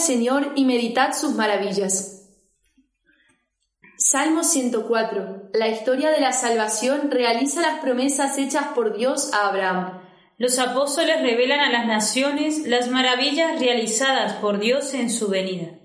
Señor y meditad sus maravillas. Salmo 104. La historia de la salvación realiza las promesas hechas por Dios a Abraham. Los apóstoles revelan a las naciones las maravillas realizadas por Dios en su venida.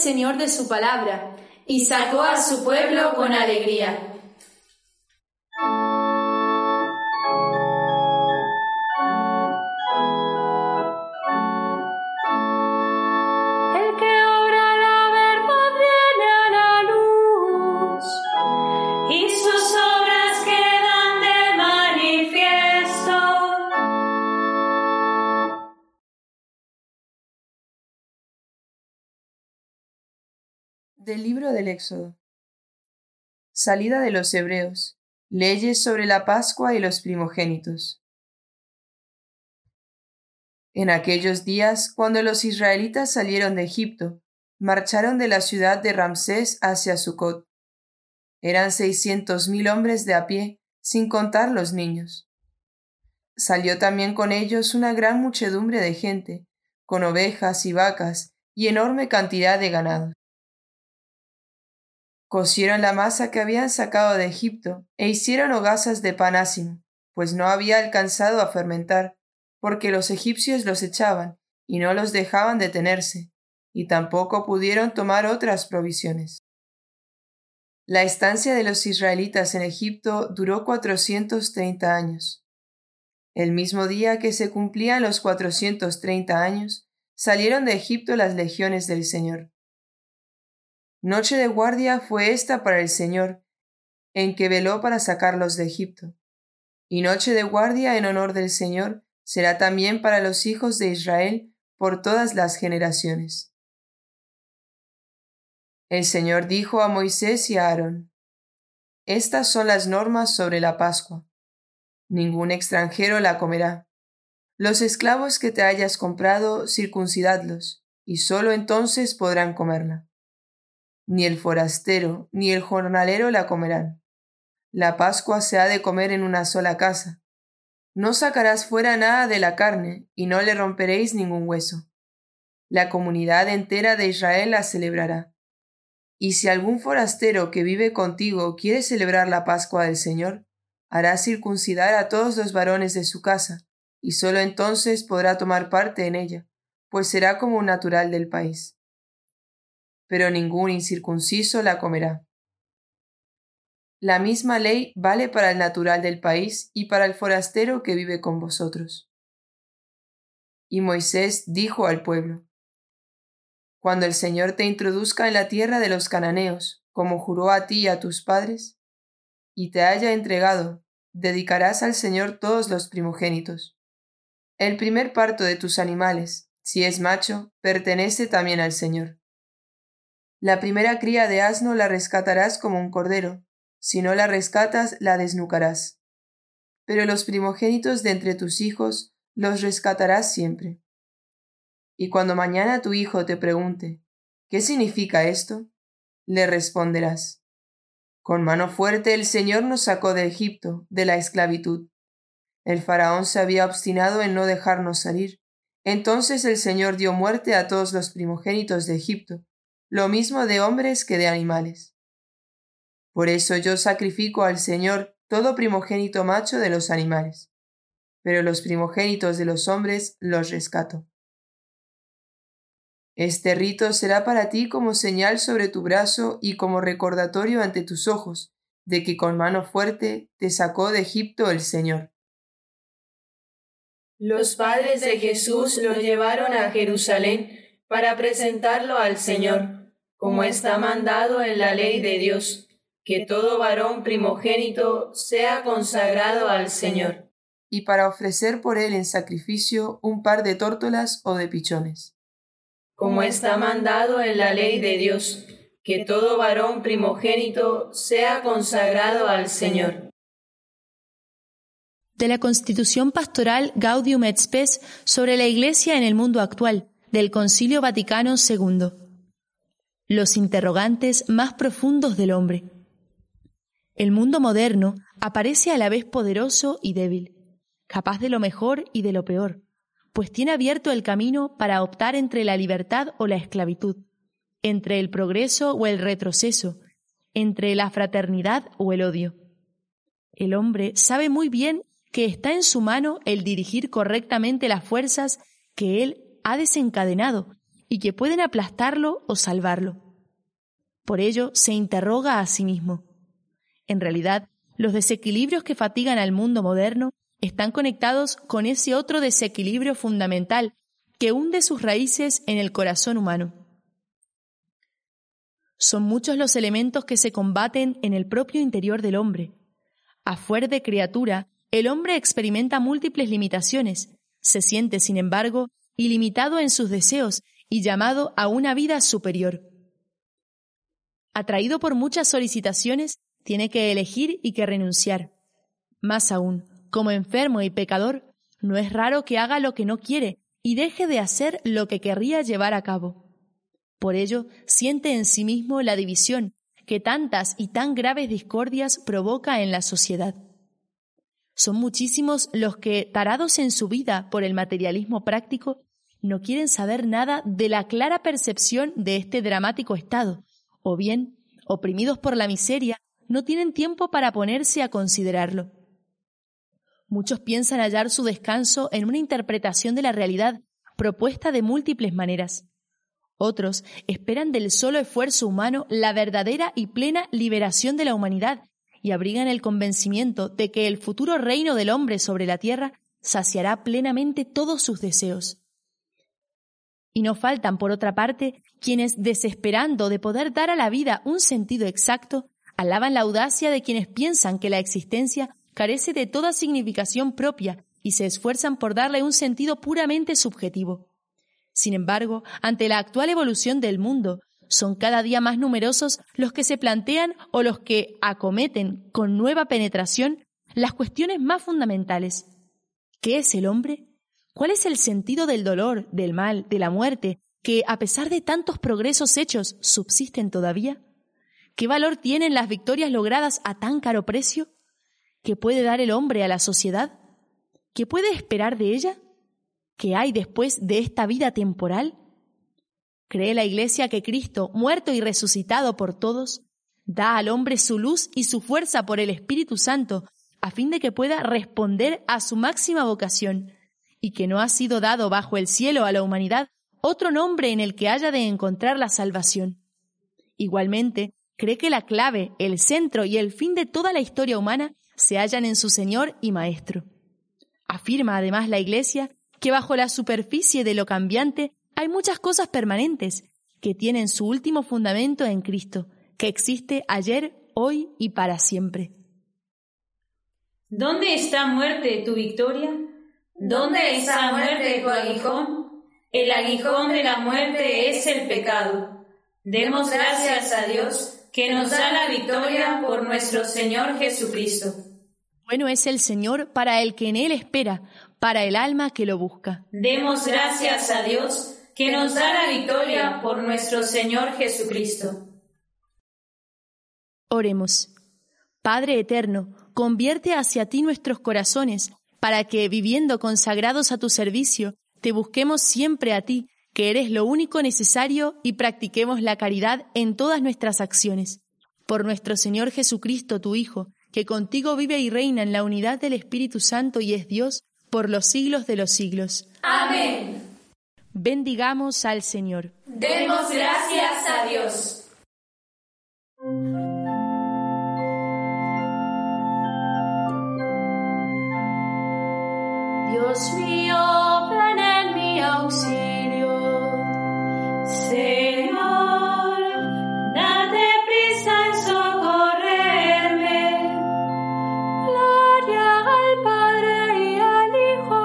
Señor de su palabra y sacó a su pueblo con alegría. Del libro del Éxodo. Salida de los Hebreos. Leyes sobre la Pascua y los primogénitos. En aquellos días, cuando los israelitas salieron de Egipto, marcharon de la ciudad de Ramsés hacia Sucot. Eran seiscientos mil hombres de a pie, sin contar los niños. Salió también con ellos una gran muchedumbre de gente, con ovejas y vacas y enorme cantidad de ganado. Cocieron la masa que habían sacado de Egipto e hicieron hogazas de pan ácimo, pues no había alcanzado a fermentar, porque los egipcios los echaban y no los dejaban detenerse, y tampoco pudieron tomar otras provisiones. La estancia de los israelitas en Egipto duró cuatrocientos treinta años. El mismo día que se cumplían los cuatrocientos treinta años, salieron de Egipto las legiones del Señor. Noche de guardia fue esta para el Señor, en que veló para sacarlos de Egipto. Y noche de guardia en honor del Señor será también para los hijos de Israel por todas las generaciones. El Señor dijo a Moisés y a Aarón, Estas son las normas sobre la Pascua. Ningún extranjero la comerá. Los esclavos que te hayas comprado, circuncidadlos, y sólo entonces podrán comerla ni el forastero, ni el jornalero la comerán. La Pascua se ha de comer en una sola casa. No sacarás fuera nada de la carne, y no le romperéis ningún hueso. La comunidad entera de Israel la celebrará. Y si algún forastero que vive contigo quiere celebrar la Pascua del Señor, hará circuncidar a todos los varones de su casa, y sólo entonces podrá tomar parte en ella, pues será como un natural del país pero ningún incircunciso la comerá. La misma ley vale para el natural del país y para el forastero que vive con vosotros. Y Moisés dijo al pueblo, Cuando el Señor te introduzca en la tierra de los cananeos, como juró a ti y a tus padres, y te haya entregado, dedicarás al Señor todos los primogénitos. El primer parto de tus animales, si es macho, pertenece también al Señor. La primera cría de asno la rescatarás como un cordero, si no la rescatas la desnucarás. Pero los primogénitos de entre tus hijos los rescatarás siempre. Y cuando mañana tu hijo te pregunte, ¿qué significa esto? Le responderás, con mano fuerte el Señor nos sacó de Egipto, de la esclavitud. El faraón se había obstinado en no dejarnos salir. Entonces el Señor dio muerte a todos los primogénitos de Egipto, lo mismo de hombres que de animales. Por eso yo sacrifico al Señor todo primogénito macho de los animales, pero los primogénitos de los hombres los rescato. Este rito será para ti como señal sobre tu brazo y como recordatorio ante tus ojos de que con mano fuerte te sacó de Egipto el Señor. Los padres de Jesús lo llevaron a Jerusalén para presentarlo al Señor como está mandado en la ley de Dios, que todo varón primogénito sea consagrado al Señor. Y para ofrecer por él en sacrificio un par de tórtolas o de pichones. Como está mandado en la ley de Dios, que todo varón primogénito sea consagrado al Señor. De la Constitución Pastoral Gaudium et Spes sobre la Iglesia en el mundo actual, del Concilio Vaticano II los interrogantes más profundos del hombre. El mundo moderno aparece a la vez poderoso y débil, capaz de lo mejor y de lo peor, pues tiene abierto el camino para optar entre la libertad o la esclavitud, entre el progreso o el retroceso, entre la fraternidad o el odio. El hombre sabe muy bien que está en su mano el dirigir correctamente las fuerzas que él ha desencadenado y que pueden aplastarlo o salvarlo. Por ello se interroga a sí mismo. En realidad, los desequilibrios que fatigan al mundo moderno están conectados con ese otro desequilibrio fundamental que hunde sus raíces en el corazón humano. Son muchos los elementos que se combaten en el propio interior del hombre. A fuer de criatura, el hombre experimenta múltiples limitaciones, se siente, sin embargo, ilimitado en sus deseos y llamado a una vida superior. Atraído por muchas solicitaciones, tiene que elegir y que renunciar. Más aún, como enfermo y pecador, no es raro que haga lo que no quiere y deje de hacer lo que querría llevar a cabo. Por ello, siente en sí mismo la división que tantas y tan graves discordias provoca en la sociedad. Son muchísimos los que, tarados en su vida por el materialismo práctico, no quieren saber nada de la clara percepción de este dramático estado, o bien, oprimidos por la miseria, no tienen tiempo para ponerse a considerarlo. Muchos piensan hallar su descanso en una interpretación de la realidad propuesta de múltiples maneras. Otros esperan del solo esfuerzo humano la verdadera y plena liberación de la humanidad y abrigan el convencimiento de que el futuro reino del hombre sobre la tierra saciará plenamente todos sus deseos. Y no faltan, por otra parte, quienes, desesperando de poder dar a la vida un sentido exacto, alaban la audacia de quienes piensan que la existencia carece de toda significación propia y se esfuerzan por darle un sentido puramente subjetivo. Sin embargo, ante la actual evolución del mundo, son cada día más numerosos los que se plantean o los que acometen con nueva penetración las cuestiones más fundamentales. ¿Qué es el hombre? ¿Cuál es el sentido del dolor, del mal, de la muerte, que, a pesar de tantos progresos hechos, subsisten todavía? ¿Qué valor tienen las victorias logradas a tan caro precio? ¿Qué puede dar el hombre a la sociedad? ¿Qué puede esperar de ella? ¿Qué hay después de esta vida temporal? ¿Cree la Iglesia que Cristo, muerto y resucitado por todos, da al hombre su luz y su fuerza por el Espíritu Santo a fin de que pueda responder a su máxima vocación y que no ha sido dado bajo el cielo a la humanidad otro nombre en el que haya de encontrar la salvación? Igualmente, cree que la clave, el centro y el fin de toda la historia humana se hallan en su Señor y Maestro. Afirma además la Iglesia que bajo la superficie de lo cambiante hay muchas cosas permanentes que tienen su último fundamento en Cristo, que existe ayer, hoy y para siempre. ¿Dónde está muerte tu victoria? ¿Dónde está muerte tu aguijón? El aguijón de la muerte es el pecado. Demos gracias a Dios que nos da la victoria por nuestro Señor Jesucristo. Bueno es el Señor para el que en Él espera, para el alma que lo busca. Demos gracias a Dios que nos da la victoria por nuestro Señor Jesucristo. Oremos. Padre eterno, convierte hacia ti nuestros corazones, para que, viviendo consagrados a tu servicio, te busquemos siempre a ti, que eres lo único necesario, y practiquemos la caridad en todas nuestras acciones. Por nuestro Señor Jesucristo, tu Hijo, que contigo vive y reina en la unidad del Espíritu Santo y es Dios, por los siglos de los siglos. Amén. Bendigamos al Señor. Demos gracias a Dios. Dios mío, ven en mi auxilio. Señor, date prisa en socorrerme. Gloria al Padre y al Hijo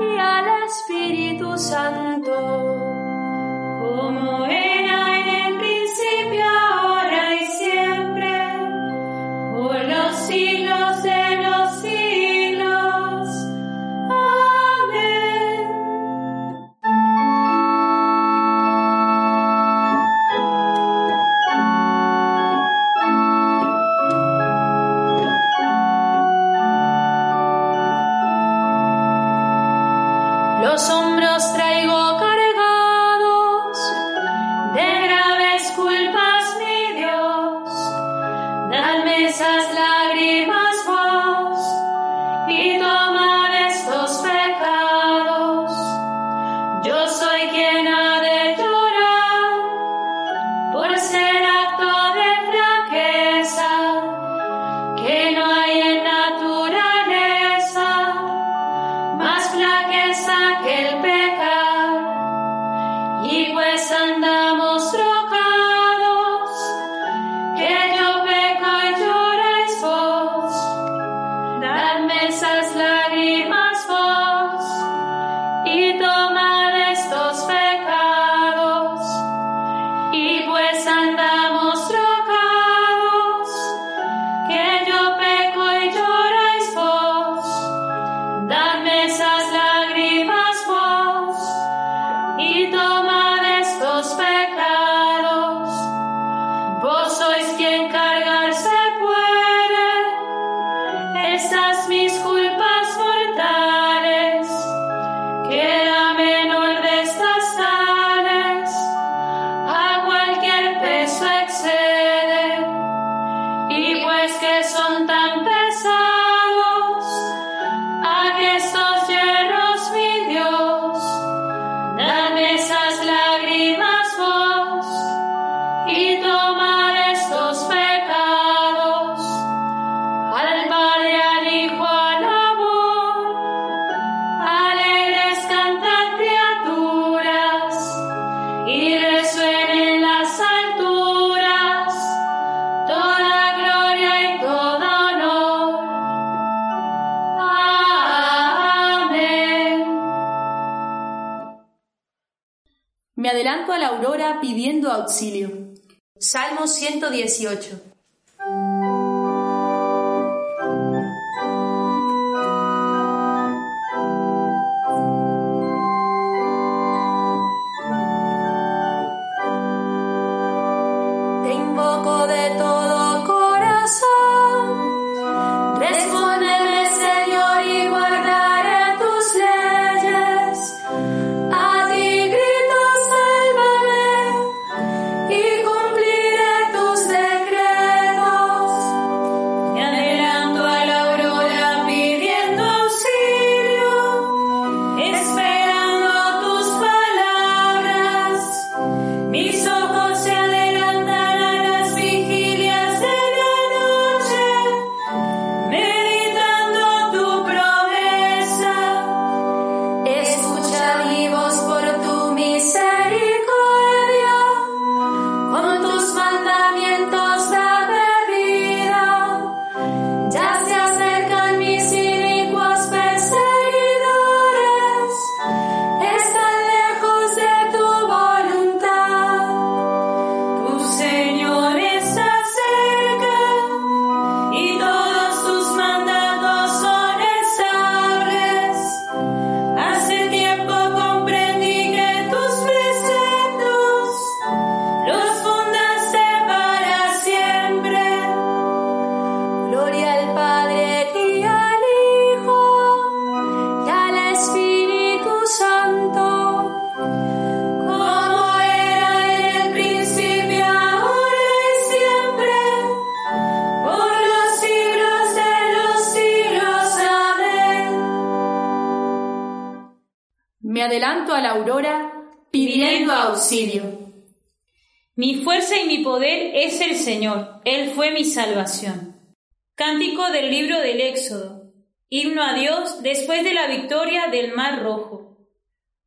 y al Espíritu Santo. Me adelanto a la aurora pidiendo auxilio. Salmo 118. Mi fuerza y mi poder es el Señor, Él fue mi salvación. Cántico del libro del Éxodo. Himno a Dios después de la victoria del Mar Rojo.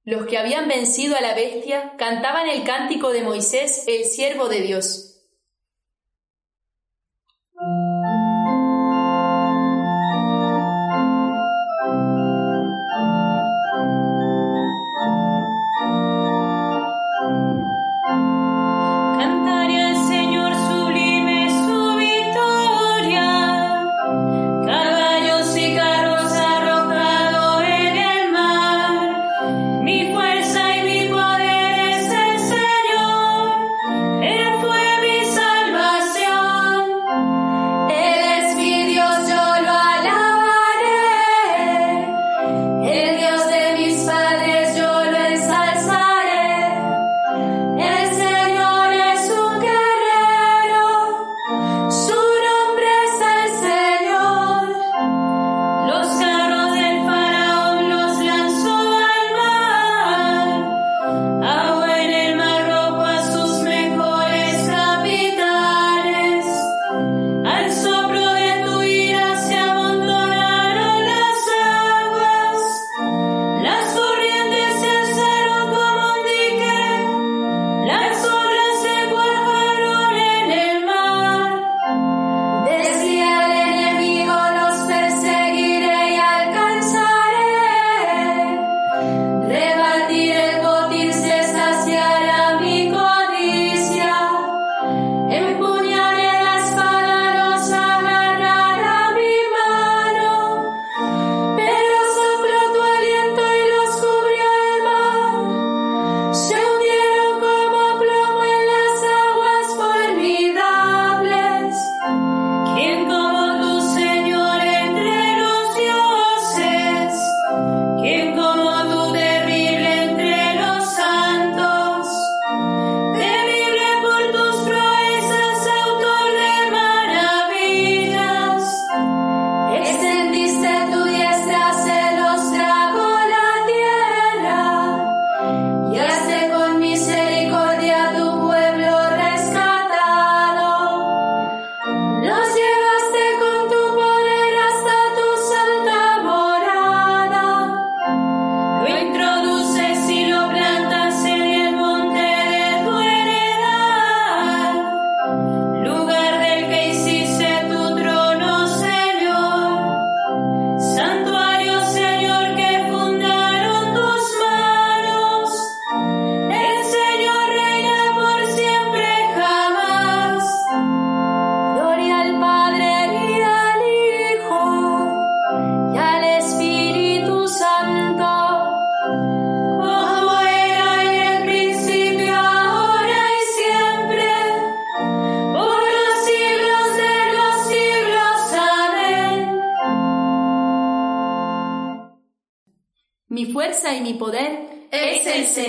Los que habían vencido a la bestia cantaban el cántico de Moisés, el siervo de Dios.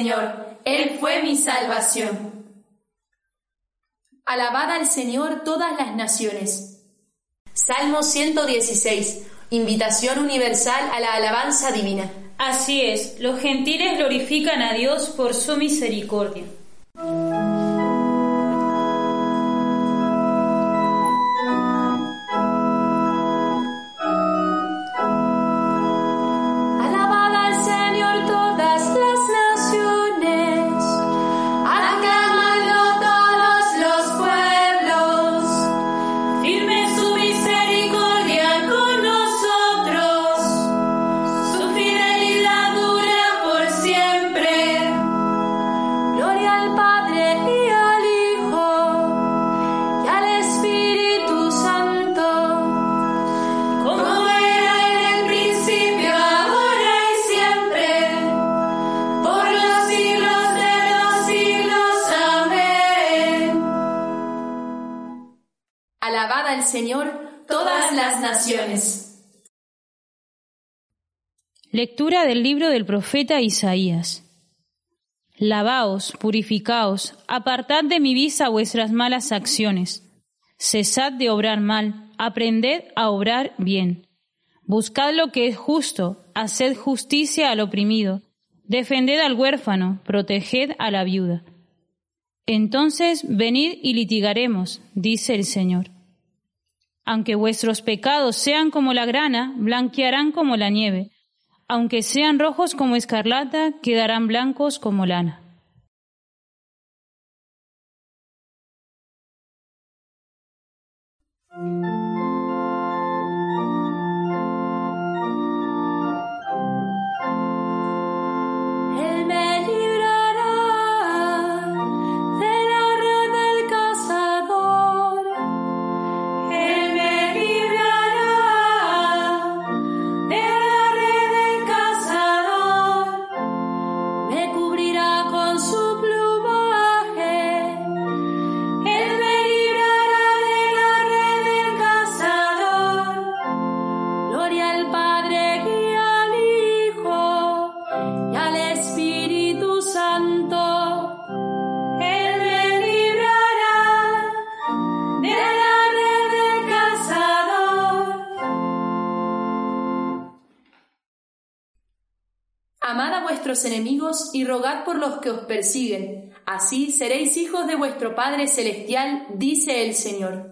Señor. Él fue mi salvación. Alabad al Señor todas las naciones. Salmo 116. Invitación universal a la alabanza divina. Así es, los gentiles glorifican a Dios por su misericordia. Lectura del libro del profeta Isaías. Lavaos, purificaos, apartad de mi vista vuestras malas acciones. Cesad de obrar mal, aprended a obrar bien. Buscad lo que es justo, haced justicia al oprimido, defended al huérfano, proteged a la viuda. Entonces venid y litigaremos, dice el Señor. Aunque vuestros pecados sean como la grana, blanquearán como la nieve aunque sean rojos como escarlata, quedarán blancos como lana. Amad a vuestros enemigos y rogad por los que os persiguen. Así seréis hijos de vuestro Padre Celestial, dice el Señor.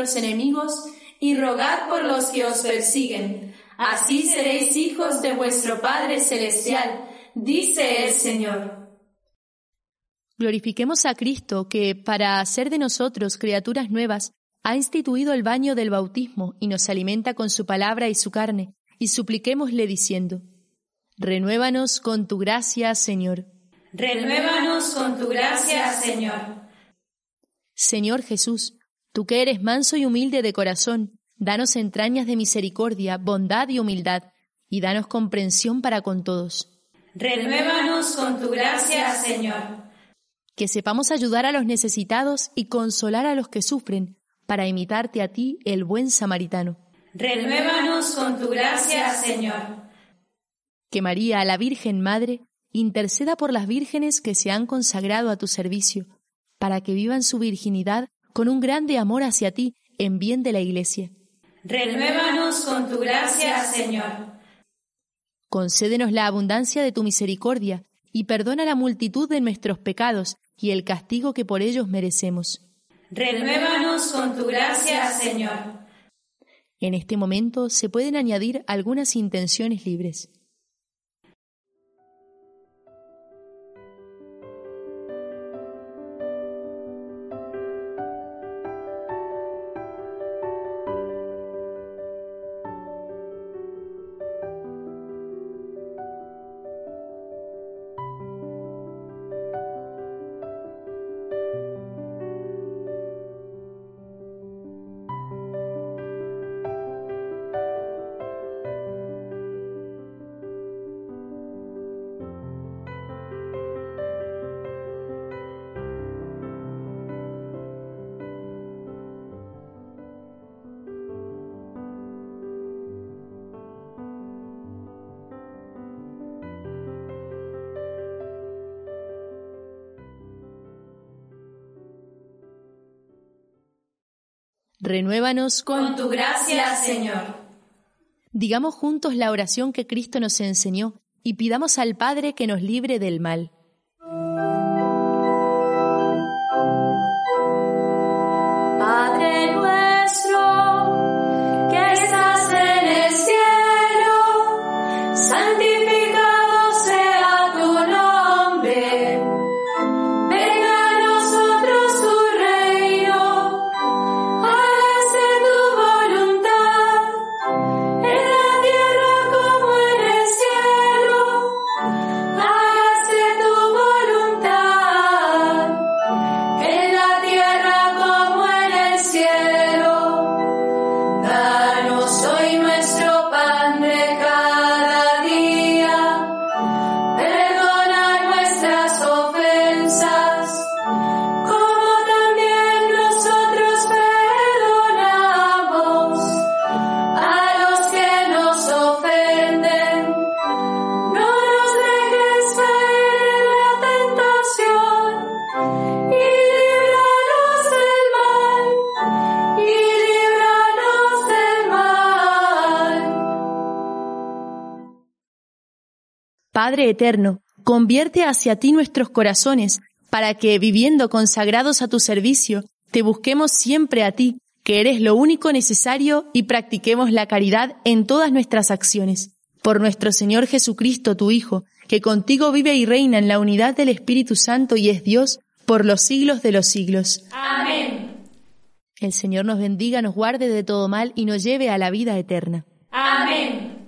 Vuestros enemigos y rogad por los que os persiguen. Así seréis hijos de vuestro Padre Celestial, dice el Señor. Glorifiquemos a Cristo que, para hacer de nosotros criaturas nuevas, ha instituido el baño del bautismo y nos alimenta con su palabra y su carne, y supliquémosle diciendo, Renuévanos con tu gracia, Señor. Renuévanos con tu gracia, Señor. Señor Jesús, tú que eres manso y humilde de corazón, danos entrañas de misericordia, bondad y humildad, y danos comprensión para con todos. Renuévanos con tu gracia, Señor. Que sepamos ayudar a los necesitados y consolar a los que sufren, para imitarte a ti, el buen samaritano. Renuévanos con tu gracia, Señor. Que María, la Virgen Madre, interceda por las vírgenes que se han consagrado a tu servicio, para que vivan su virginidad con un grande amor hacia ti en bien de la Iglesia. Renuévanos con tu gracia, Señor. Concédenos la abundancia de tu misericordia y perdona la multitud de nuestros pecados y el castigo que por ellos merecemos. Renuévanos con tu gracia, Señor. En este momento se pueden añadir algunas intenciones libres. Renuévanos con tu gracia, Señor. Digamos juntos la oración que Cristo nos enseñó y pidamos al Padre que nos libre del mal. Padre Eterno, convierte hacia ti nuestros corazones, para que, viviendo consagrados a tu servicio, te busquemos siempre a ti, que eres lo único necesario, y practiquemos la caridad en todas nuestras acciones. Por nuestro Señor Jesucristo, tu Hijo, que contigo vive y reina en la unidad del Espíritu Santo y es Dios, por los siglos de los siglos. Amén. El Señor nos bendiga, nos guarde de todo mal y nos lleve a la vida eterna. Amén.